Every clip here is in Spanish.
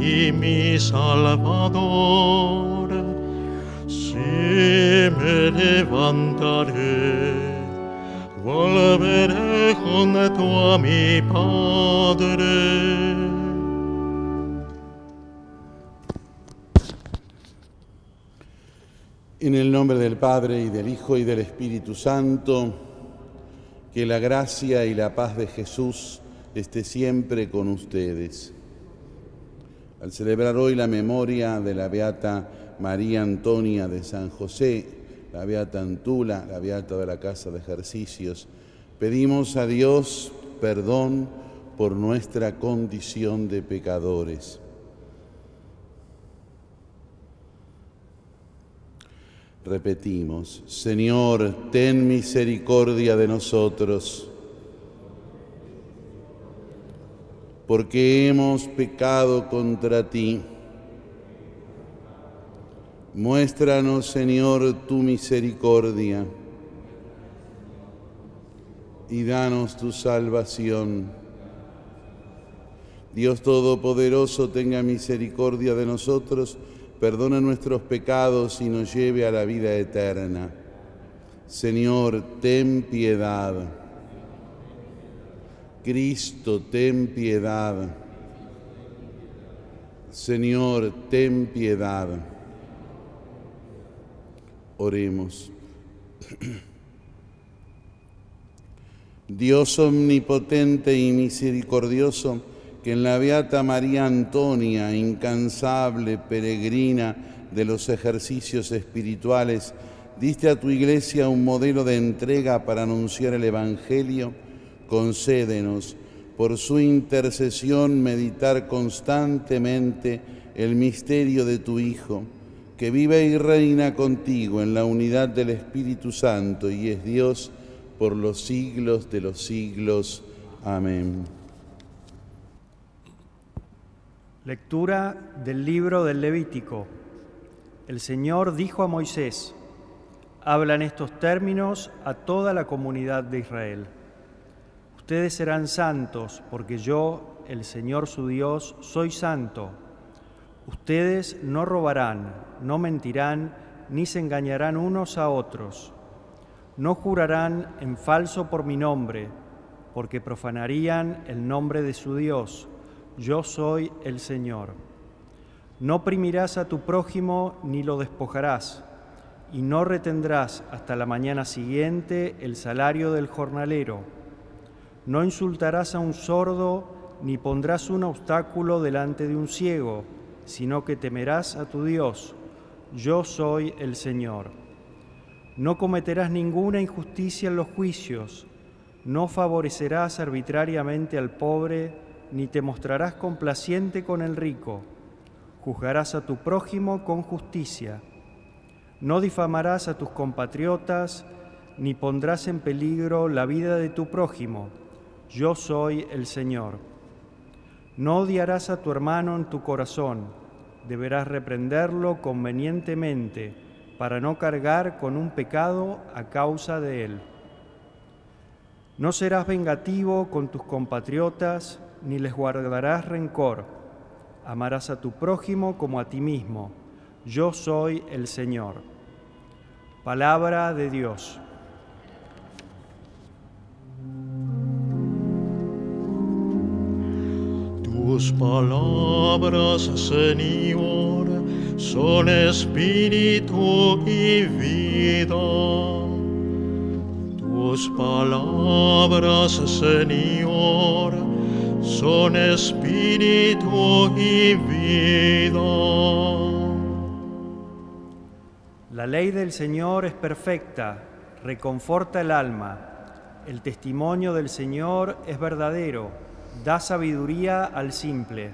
y mi Salvador. Si me levantaré, volveré junto a mi Padre. En el nombre del Padre y del Hijo y del Espíritu Santo, que la gracia y la paz de Jesús esté siempre con ustedes. Al celebrar hoy la memoria de la Beata María Antonia de San José, la Beata Antula, la Beata de la Casa de Ejercicios, pedimos a Dios perdón por nuestra condición de pecadores. Repetimos, Señor, ten misericordia de nosotros, porque hemos pecado contra ti. Muéstranos, Señor, tu misericordia y danos tu salvación. Dios Todopoderoso, tenga misericordia de nosotros perdona nuestros pecados y nos lleve a la vida eterna. Señor, ten piedad. Cristo, ten piedad. Señor, ten piedad. Oremos. Dios omnipotente y misericordioso, que en la Beata María Antonia, incansable peregrina de los ejercicios espirituales, diste a tu iglesia un modelo de entrega para anunciar el Evangelio, concédenos por su intercesión meditar constantemente el misterio de tu Hijo, que vive y reina contigo en la unidad del Espíritu Santo y es Dios por los siglos de los siglos. Amén. Lectura del libro del Levítico. El Señor dijo a Moisés, habla en estos términos a toda la comunidad de Israel. Ustedes serán santos porque yo, el Señor su Dios, soy santo. Ustedes no robarán, no mentirán, ni se engañarán unos a otros. No jurarán en falso por mi nombre, porque profanarían el nombre de su Dios yo soy el Señor. No oprimirás a tu prójimo ni lo despojarás, y no retendrás hasta la mañana siguiente el salario del jornalero. No insultarás a un sordo, ni pondrás un obstáculo delante de un ciego, sino que temerás a tu Dios. Yo soy el Señor. No cometerás ninguna injusticia en los juicios, no favorecerás arbitrariamente al pobre, ni te mostrarás complaciente con el rico. Juzgarás a tu prójimo con justicia. No difamarás a tus compatriotas, ni pondrás en peligro la vida de tu prójimo. Yo soy el Señor. No odiarás a tu hermano en tu corazón. Deberás reprenderlo convenientemente para no cargar con un pecado a causa de él. No serás vengativo con tus compatriotas, ni les guardarás rencor. Amarás a tu prójimo como a ti mismo. Yo soy el Señor. Palabra de Dios. Tus palabras, Señor, son espíritu y vida. Tus palabras, Señor, son espíritu y vida. La ley del Señor es perfecta, reconforta el alma. El testimonio del Señor es verdadero, da sabiduría al simple.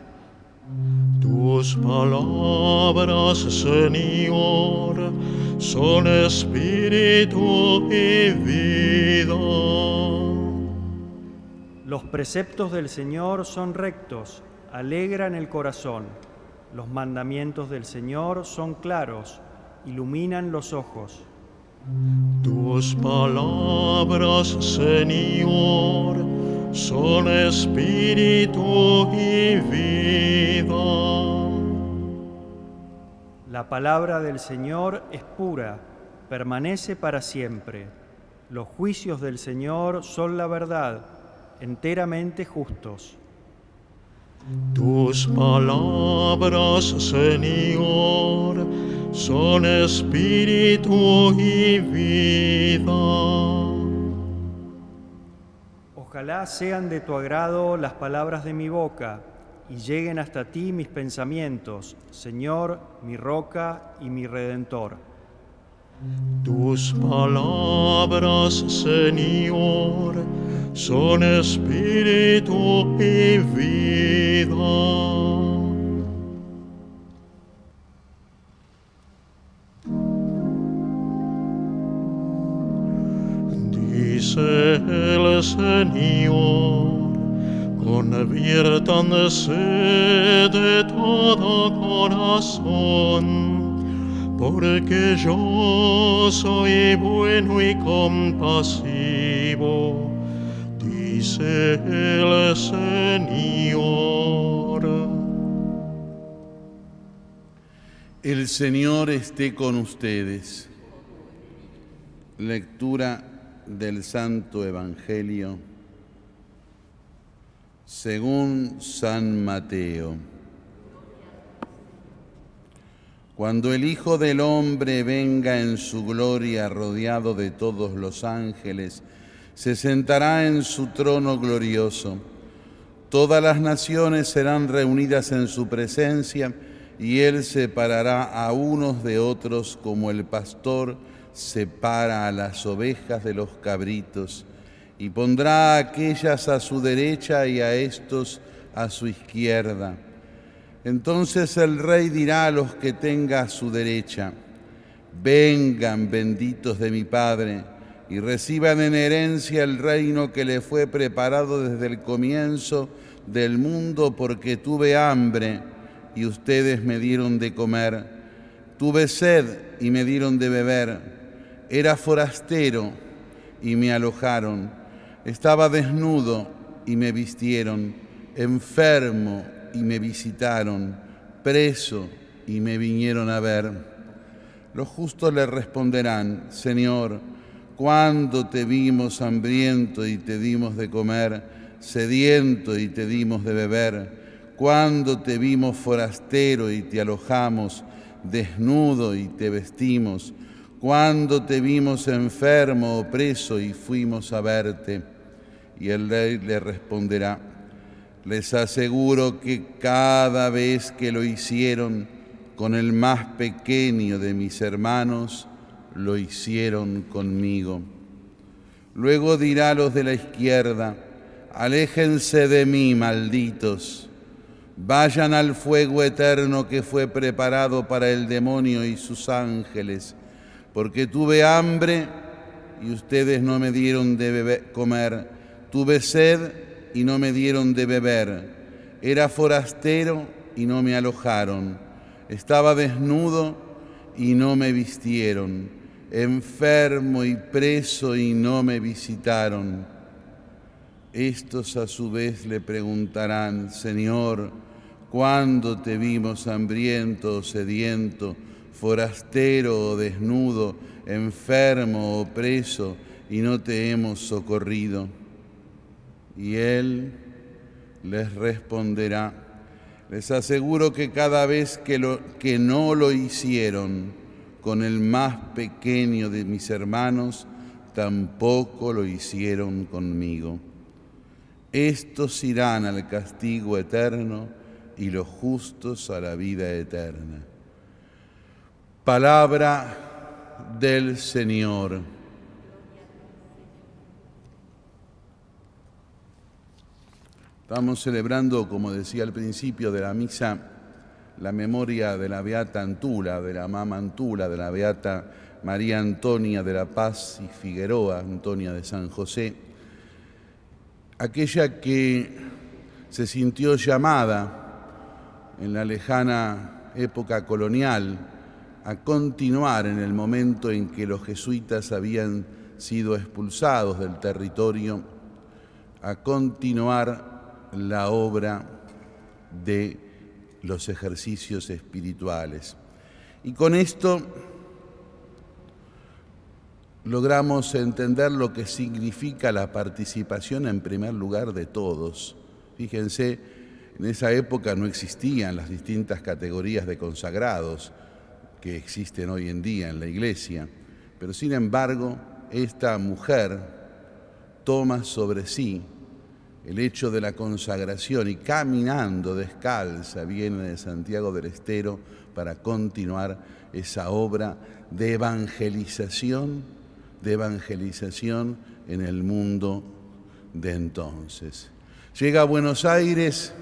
Tus palabras, Señor, son espíritu y vida. Los preceptos del Señor son rectos, alegran el corazón. Los mandamientos del Señor son claros, iluminan los ojos. Tus palabras, Señor, son espíritu y vida. La palabra del Señor es pura, permanece para siempre. Los juicios del Señor son la verdad, enteramente justos. Tus palabras, Señor, son espíritu y vida. Ojalá sean de tu agrado las palabras de mi boca y lleguen hasta ti mis pensamientos, Señor, mi roca y mi redentor. Tus palabras, Señor, son espíritu y vida. Dice Señor, conviértanse de todo corazón, porque yo soy bueno y compasivo, dice el Señor. El Señor esté con ustedes. Lectura del Santo Evangelio según San Mateo. Cuando el Hijo del Hombre venga en su gloria rodeado de todos los ángeles, se sentará en su trono glorioso. Todas las naciones serán reunidas en su presencia y él separará a unos de otros como el pastor separa a las ovejas de los cabritos y pondrá a aquellas a su derecha y a estos a su izquierda. Entonces el rey dirá a los que tenga a su derecha, vengan benditos de mi Padre, y reciban en herencia el reino que le fue preparado desde el comienzo del mundo, porque tuve hambre y ustedes me dieron de comer, tuve sed y me dieron de beber era forastero y me alojaron. Estaba desnudo y me vistieron. Enfermo y me visitaron. Preso y me vinieron a ver. Los justos le responderán, Señor, ¿cuándo te vimos hambriento y te dimos de comer, sediento y te dimos de beber? ¿Cuándo te vimos forastero y te alojamos, desnudo y te vestimos? Cuando te vimos enfermo o preso y fuimos a verte. Y el rey le responderá, les aseguro que cada vez que lo hicieron con el más pequeño de mis hermanos, lo hicieron conmigo. Luego dirá a los de la izquierda, aléjense de mí, malditos, vayan al fuego eterno que fue preparado para el demonio y sus ángeles porque tuve hambre y ustedes no me dieron de comer, tuve sed y no me dieron de beber, era forastero y no me alojaron, estaba desnudo y no me vistieron, enfermo y preso y no me visitaron. Estos a su vez le preguntarán, Señor, ¿cuándo te vimos hambriento o sediento? Forastero o desnudo, enfermo o preso, y no te hemos socorrido. Y él les responderá, les aseguro que cada vez que, lo, que no lo hicieron con el más pequeño de mis hermanos, tampoco lo hicieron conmigo. Estos irán al castigo eterno y los justos a la vida eterna. Palabra del Señor. Estamos celebrando, como decía al principio de la misa, la memoria de la Beata Antula, de la Mama Antula, de la Beata María Antonia de la Paz y Figueroa, Antonia de San José, aquella que se sintió llamada en la lejana época colonial a continuar en el momento en que los jesuitas habían sido expulsados del territorio, a continuar la obra de los ejercicios espirituales. Y con esto logramos entender lo que significa la participación en primer lugar de todos. Fíjense, en esa época no existían las distintas categorías de consagrados que existen hoy en día en la iglesia, pero sin embargo esta mujer toma sobre sí el hecho de la consagración y caminando descalza viene de Santiago del Estero para continuar esa obra de evangelización, de evangelización en el mundo de entonces. Llega a Buenos Aires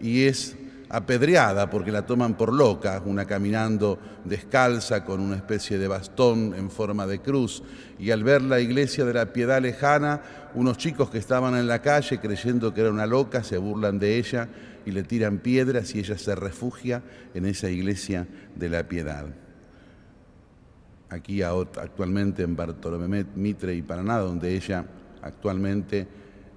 y es apedreada porque la toman por loca, una caminando descalza con una especie de bastón en forma de cruz. Y al ver la iglesia de la piedad lejana, unos chicos que estaban en la calle creyendo que era una loca se burlan de ella y le tiran piedras y ella se refugia en esa iglesia de la piedad. Aquí actualmente en Bartolomé Mitre y Paraná, donde ella actualmente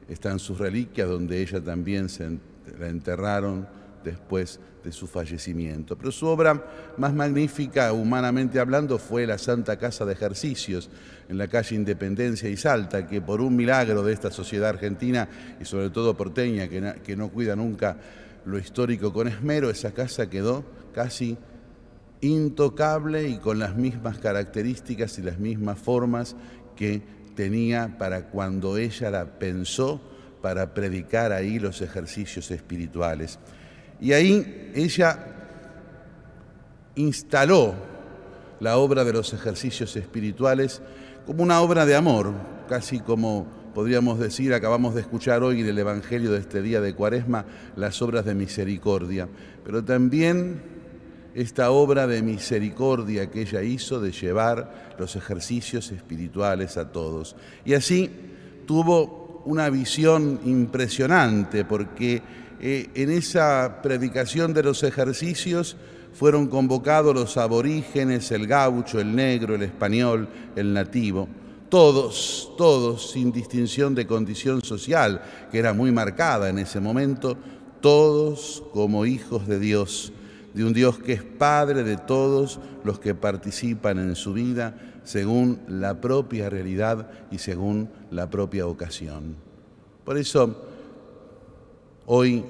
está en sus reliquias, donde ella también se la enterraron después de su fallecimiento. Pero su obra más magnífica, humanamente hablando, fue la Santa Casa de Ejercicios en la calle Independencia y Salta, que por un milagro de esta sociedad argentina y sobre todo porteña, que, que no cuida nunca lo histórico con esmero, esa casa quedó casi intocable y con las mismas características y las mismas formas que tenía para cuando ella la pensó para predicar ahí los ejercicios espirituales. Y ahí ella instaló la obra de los ejercicios espirituales como una obra de amor, casi como podríamos decir, acabamos de escuchar hoy en el Evangelio de este día de Cuaresma, las obras de misericordia, pero también esta obra de misericordia que ella hizo de llevar los ejercicios espirituales a todos. Y así tuvo una visión impresionante porque eh, en esa predicación de los ejercicios fueron convocados los aborígenes, el gaucho, el negro, el español, el nativo, todos, todos, sin distinción de condición social, que era muy marcada en ese momento, todos como hijos de Dios, de un Dios que es Padre de todos los que participan en su vida según la propia realidad y según la propia ocasión. Por eso, Hoy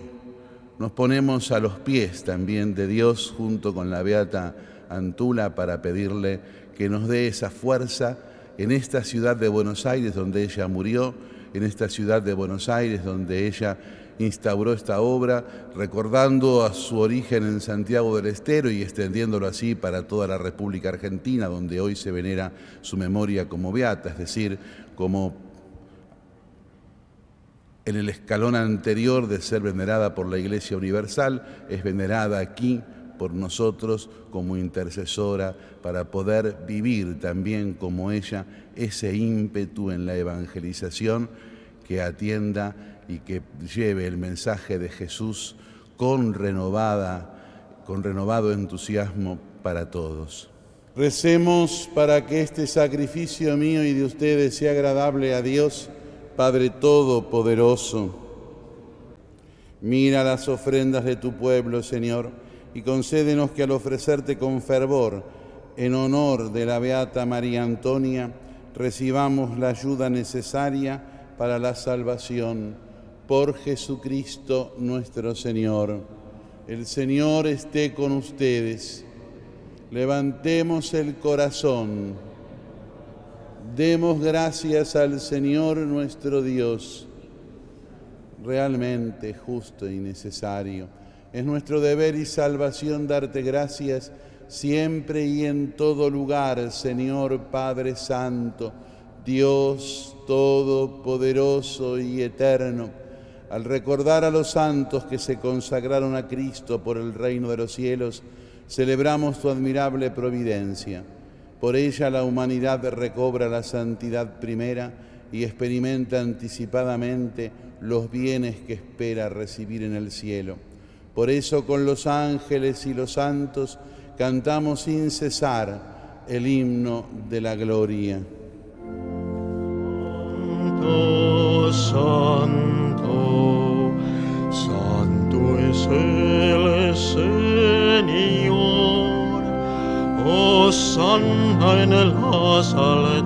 nos ponemos a los pies también de Dios junto con la Beata Antula para pedirle que nos dé esa fuerza en esta ciudad de Buenos Aires donde ella murió, en esta ciudad de Buenos Aires donde ella instauró esta obra, recordando a su origen en Santiago del Estero y extendiéndolo así para toda la República Argentina, donde hoy se venera su memoria como beata, es decir, como en el escalón anterior de ser venerada por la Iglesia Universal, es venerada aquí por nosotros como intercesora para poder vivir también como ella ese ímpetu en la evangelización que atienda y que lleve el mensaje de Jesús con renovada con renovado entusiasmo para todos. Recemos para que este sacrificio mío y de ustedes sea agradable a Dios Padre Todopoderoso, mira las ofrendas de tu pueblo, Señor, y concédenos que al ofrecerte con fervor en honor de la Beata María Antonia, recibamos la ayuda necesaria para la salvación por Jesucristo nuestro Señor. El Señor esté con ustedes. Levantemos el corazón. Demos gracias al Señor nuestro Dios, realmente justo y necesario. Es nuestro deber y salvación darte gracias siempre y en todo lugar, Señor Padre Santo, Dios Todopoderoso y Eterno. Al recordar a los santos que se consagraron a Cristo por el reino de los cielos, celebramos tu admirable providencia por ella la humanidad recobra la santidad primera y experimenta anticipadamente los bienes que espera recibir en el cielo. Por eso con los ángeles y los santos cantamos sin cesar el himno de la gloria. Santo, santo es el Señor, Hosanna en las alturas,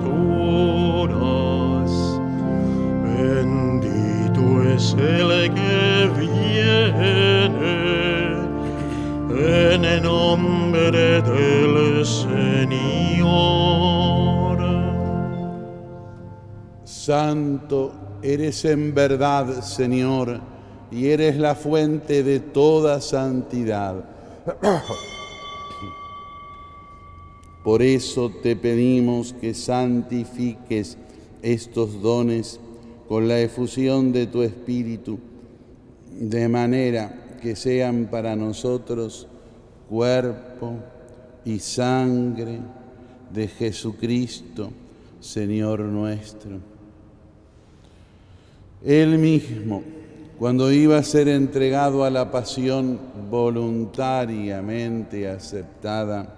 bendito es el que viene en el nombre del Señor. Santo eres en verdad, Señor, y eres la fuente de toda santidad. Por eso te pedimos que santifiques estos dones con la efusión de tu Espíritu, de manera que sean para nosotros cuerpo y sangre de Jesucristo, Señor nuestro. Él mismo, cuando iba a ser entregado a la pasión voluntariamente aceptada,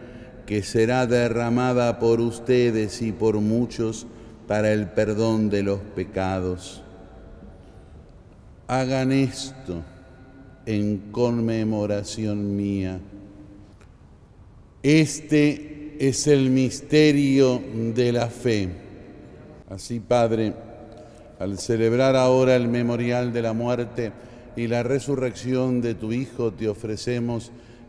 que será derramada por ustedes y por muchos para el perdón de los pecados. Hagan esto en conmemoración mía. Este es el misterio de la fe. Así, Padre, al celebrar ahora el memorial de la muerte y la resurrección de tu Hijo, te ofrecemos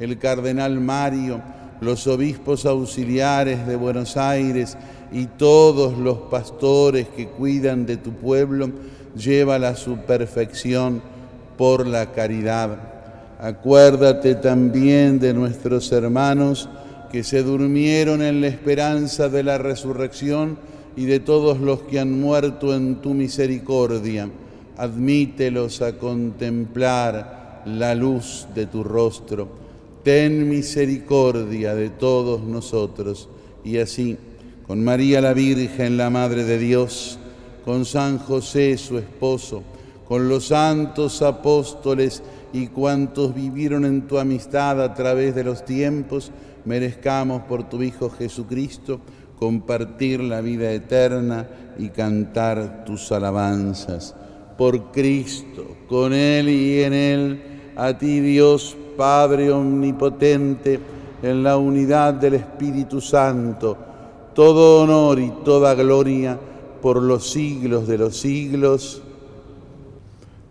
el cardenal Mario, los obispos auxiliares de Buenos Aires y todos los pastores que cuidan de tu pueblo, llévala a su perfección por la caridad. Acuérdate también de nuestros hermanos que se durmieron en la esperanza de la resurrección y de todos los que han muerto en tu misericordia. Admítelos a contemplar la luz de tu rostro. Ten misericordia de todos nosotros. Y así, con María la Virgen, la Madre de Dios, con San José, su esposo, con los santos apóstoles y cuantos vivieron en tu amistad a través de los tiempos, merezcamos por tu Hijo Jesucristo compartir la vida eterna y cantar tus alabanzas. Por Cristo, con Él y en Él, a ti Dios Padre Omnipotente, en la unidad del Espíritu Santo, todo honor y toda gloria por los siglos de los siglos.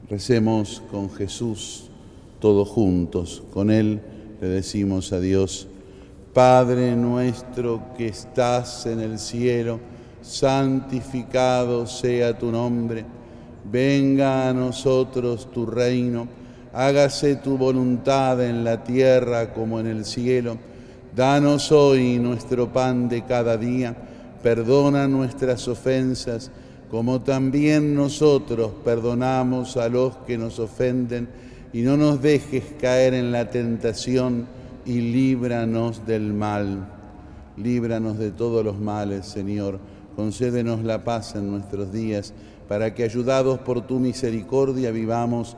Recemos con Jesús todos juntos. Con Él le decimos a Dios, Padre nuestro que estás en el cielo, santificado sea tu nombre. Venga a nosotros tu reino. Hágase tu voluntad en la tierra como en el cielo. Danos hoy nuestro pan de cada día. Perdona nuestras ofensas como también nosotros perdonamos a los que nos ofenden, y no nos dejes caer en la tentación y líbranos del mal. líbranos de todos los males, Señor, concédenos la paz en nuestros días, para que ayudados por tu misericordia vivamos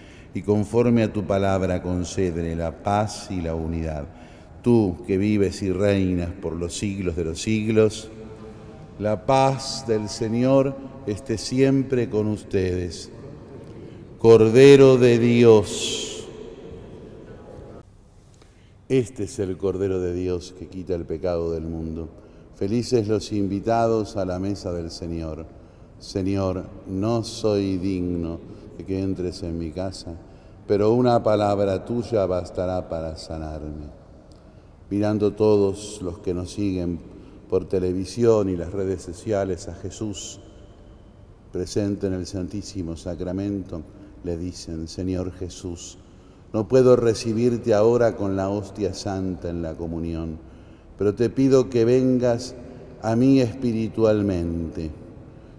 Y conforme a tu palabra, concédele la paz y la unidad. Tú que vives y reinas por los siglos de los siglos, la paz del Señor esté siempre con ustedes. Cordero de Dios. Este es el Cordero de Dios que quita el pecado del mundo. Felices los invitados a la mesa del Señor. Señor, no soy digno que entres en mi casa, pero una palabra tuya bastará para sanarme. Mirando todos los que nos siguen por televisión y las redes sociales a Jesús presente en el Santísimo Sacramento, le dicen, Señor Jesús, no puedo recibirte ahora con la hostia santa en la comunión pero te pido que vengas a mí espiritualmente.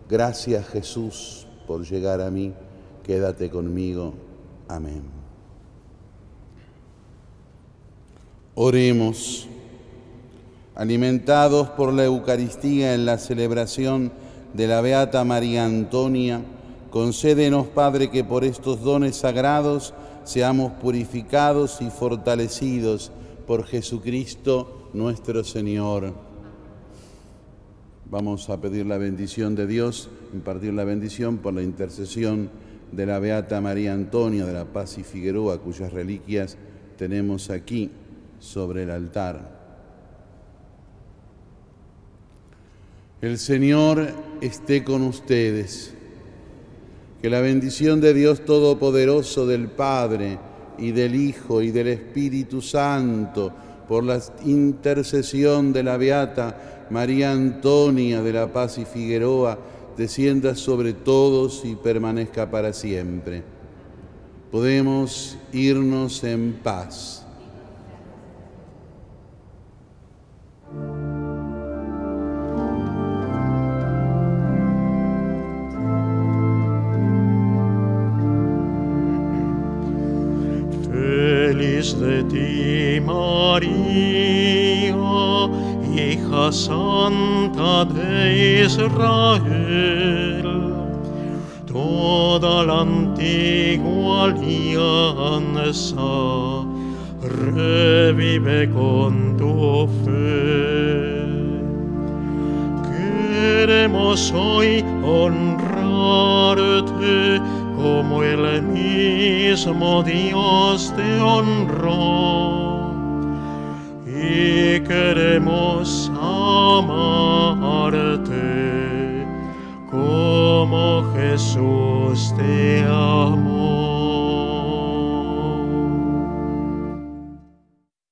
Gracias Jesús por llegar a mí, quédate conmigo. Amén. Oremos, alimentados por la Eucaristía en la celebración de la Beata María Antonia, concédenos, Padre, que por estos dones sagrados seamos purificados y fortalecidos por Jesucristo nuestro Señor. Vamos a pedir la bendición de Dios, impartir la bendición por la intercesión de la Beata María Antonia de la Paz y Figueroa, cuyas reliquias tenemos aquí sobre el altar. El Señor esté con ustedes. Que la bendición de Dios Todopoderoso, del Padre y del Hijo y del Espíritu Santo, por la intercesión de la Beata María Antonia de la Paz y Figueroa, descienda sobre todos y permanezca para siempre. Podemos irnos en paz. de ti, María, hija santa de Israel. Toda la antigua alianza revive con tu fe. Queremos hoy honrarte como el mismo Dios te honró queremos amarte como Jesús te amó.